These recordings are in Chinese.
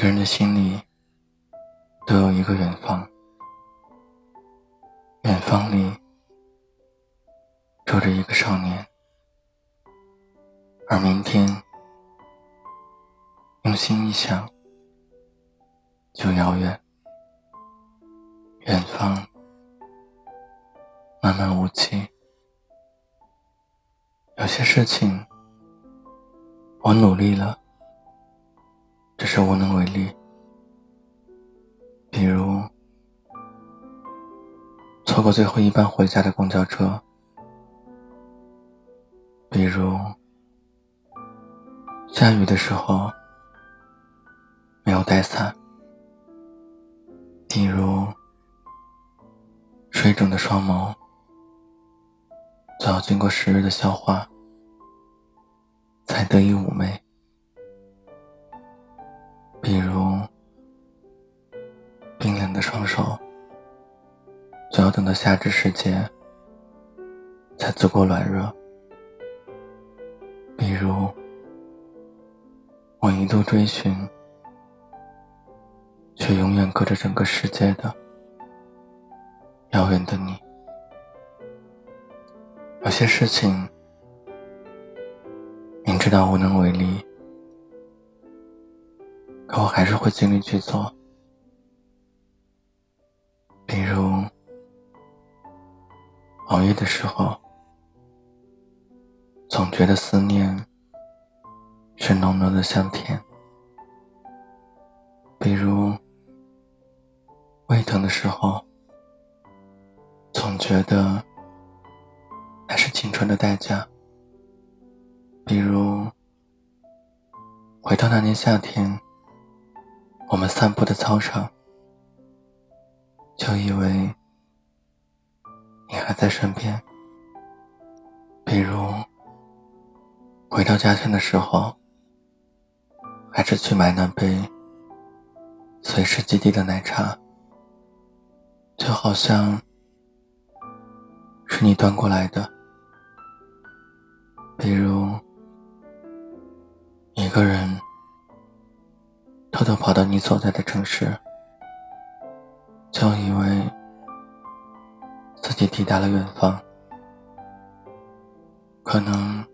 个人的心里都有一个远方，远方里住着一个少年，而明天用心一想就遥远，远方漫漫无期，有些事情我努力了。是无能为力，比如错过最后一班回家的公交车，比如下雨的时候没有带伞，比如水肿的双眸早经过时日的消化，才得以妩媚。比如，冰冷的双手，就要等到夏至时节才足够暖热。比如，我一度追寻，却永远隔着整个世界的遥远的你。有些事情，明知道无能为力。可我还是会尽力去做，比如熬夜的时候，总觉得思念是浓浓的香甜；比如胃疼的时候，总觉得那是青春的代价；比如回到那年夏天。我们散步的操场，就以为你还在身边。比如回到家乡的时候，还是去买那杯随时基地的奶茶，就好像是你端过来的。比如一个人。偷偷跑到你所在的城市，就以为自己抵达了远方。可能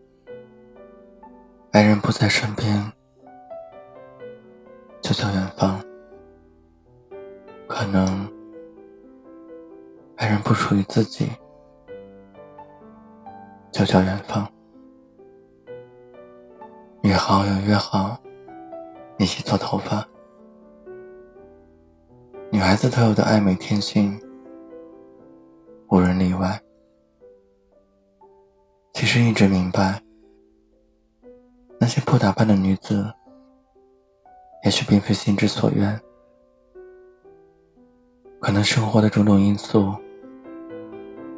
爱人不在身边，就叫远方；可能爱人不属于自己，就叫远方。约好又约好。一起做头发，女孩子特有的爱美天性，无人例外。其实一直明白，那些不打扮的女子，也许并非心之所愿，可能生活的种种因素，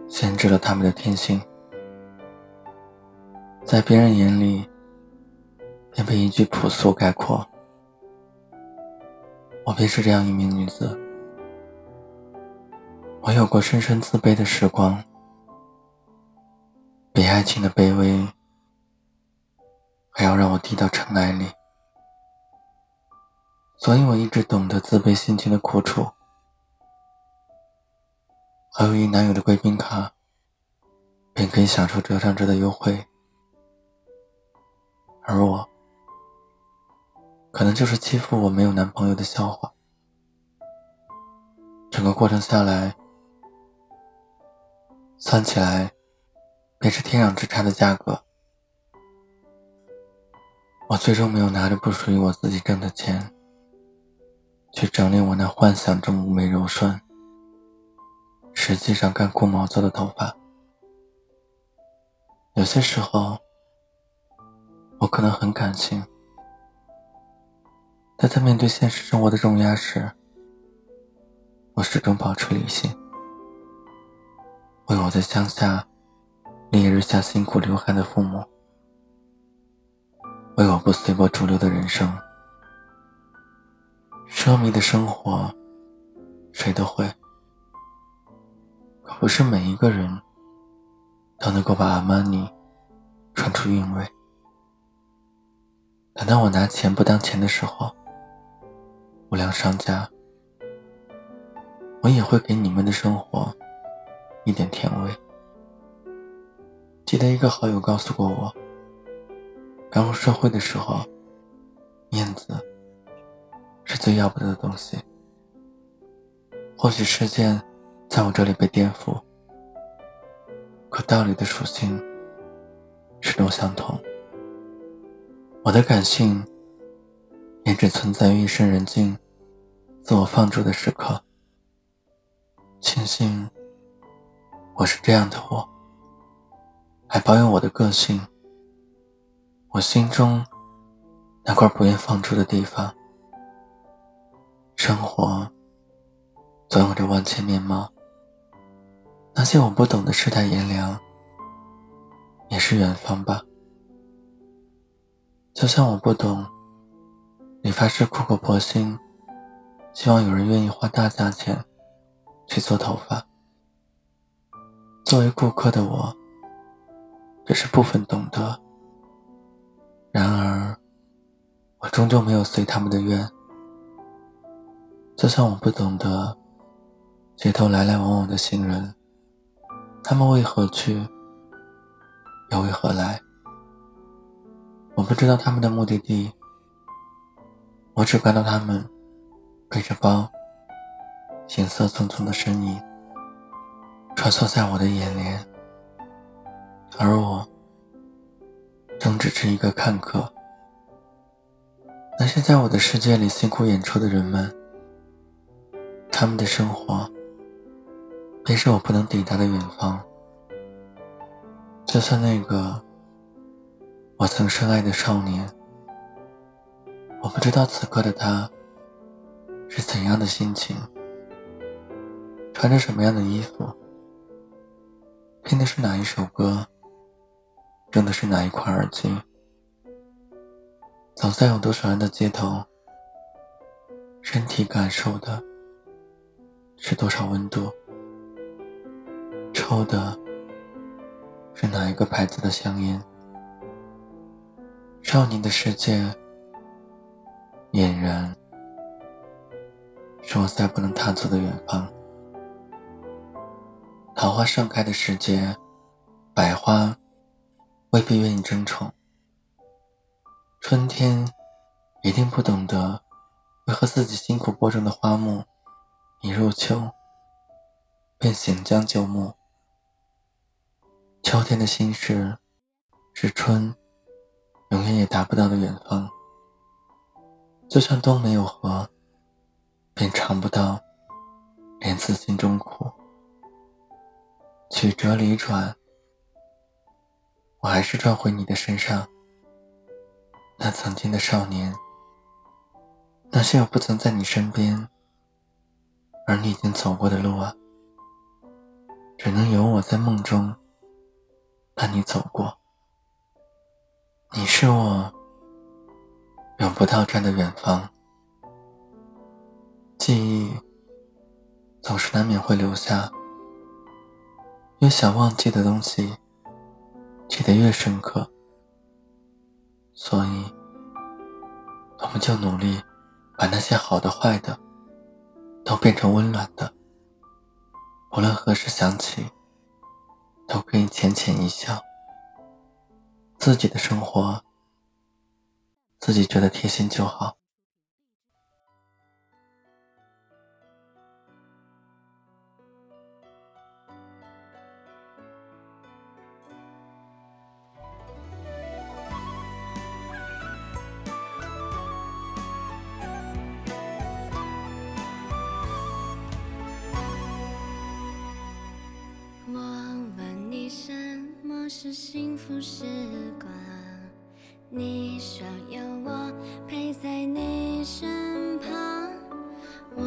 限制了她们的天性，在别人眼里，便被一句朴素概括。我便是这样一名女子，我有过深深自卑的时光，比爱情的卑微还要让我低到尘埃里，所以我一直懂得自卑心情的苦楚。还有一男友的贵宾卡，便可以享受折上折的优惠，而我。可能就是欺负我没有男朋友的笑话。整个过程下来，算起来，便是天壤之差的价格。我最终没有拿着不属于我自己挣的钱，去整理我那幻想中妩媚柔顺，实际上干枯毛躁的头发。有些时候，我可能很感性。但在面对现实生活的重压时，我始终保持理性，为我在乡下烈日下辛苦流汗的父母，为我不随波逐流的人生。奢靡的生活，谁都会，可不是每一个人都能够把阿玛尼穿出韵味。等到我拿钱不当钱的时候。无良商家，我也会给你们的生活一点甜味。记得一个好友告诉过我，刚入社会的时候，面子是最要不得的东西。或许事件在我这里被颠覆，可道理的属性始终相同。我的感性也只存在于夜深人静、自我放逐的时刻。庆幸我是这样的我，还保有我的个性。我心中那块不愿放逐的地方。生活总有着万千面貌，那些我不懂的世态炎凉，也是远方吧。就像我不懂，理发师苦口婆心，希望有人愿意花大价钱去做头发。作为顾客的我，只是部分懂得。然而，我终究没有随他们的愿。就像我不懂得，街头来来往往的行人，他们为何去，又为何来？我不知道他们的目的地，我只看到他们背着包、行色匆匆的身影穿梭在我的眼帘，而我正只是一个看客。那些在我的世界里辛苦演出的人们，他们的生活便是我不能抵达的远方。就算那个。我曾深爱的少年，我不知道此刻的他是怎样的心情，穿着什么样的衣服，听的是哪一首歌，用的是哪一款耳机，走在有多少人的街头，身体感受的是多少温度，抽的是哪一个牌子的香烟。少年的世界俨然是我再不能踏足的远方。桃花盛开的时节，百花未必愿意争宠。春天一定不懂得为何自己辛苦播种的花木，一入秋便行将就木。秋天的心事是春。永远也达不到的远方，就像冬没有河，便尝不到莲自心中苦。曲折离转，我还是转回你的身上。那曾经的少年，那些我不曾在你身边，而你已经走过的路啊，只能由我在梦中伴你走过。你是我永不到站的远方，记忆总是难免会留下。越想忘记的东西，记得越深刻。所以，我们就努力把那些好的、坏的，都变成温暖的。无论何时想起，都可以浅浅一笑。自己的生活，自己觉得贴心就好。我问你什么是幸福时光，你说有我陪在你身旁，我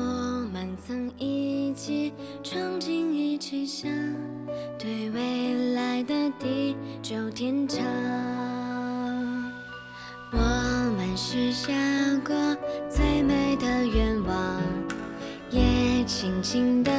们曾一起憧憬，一起想，对未来的地久天长。我们许下过最美的愿望，也轻轻的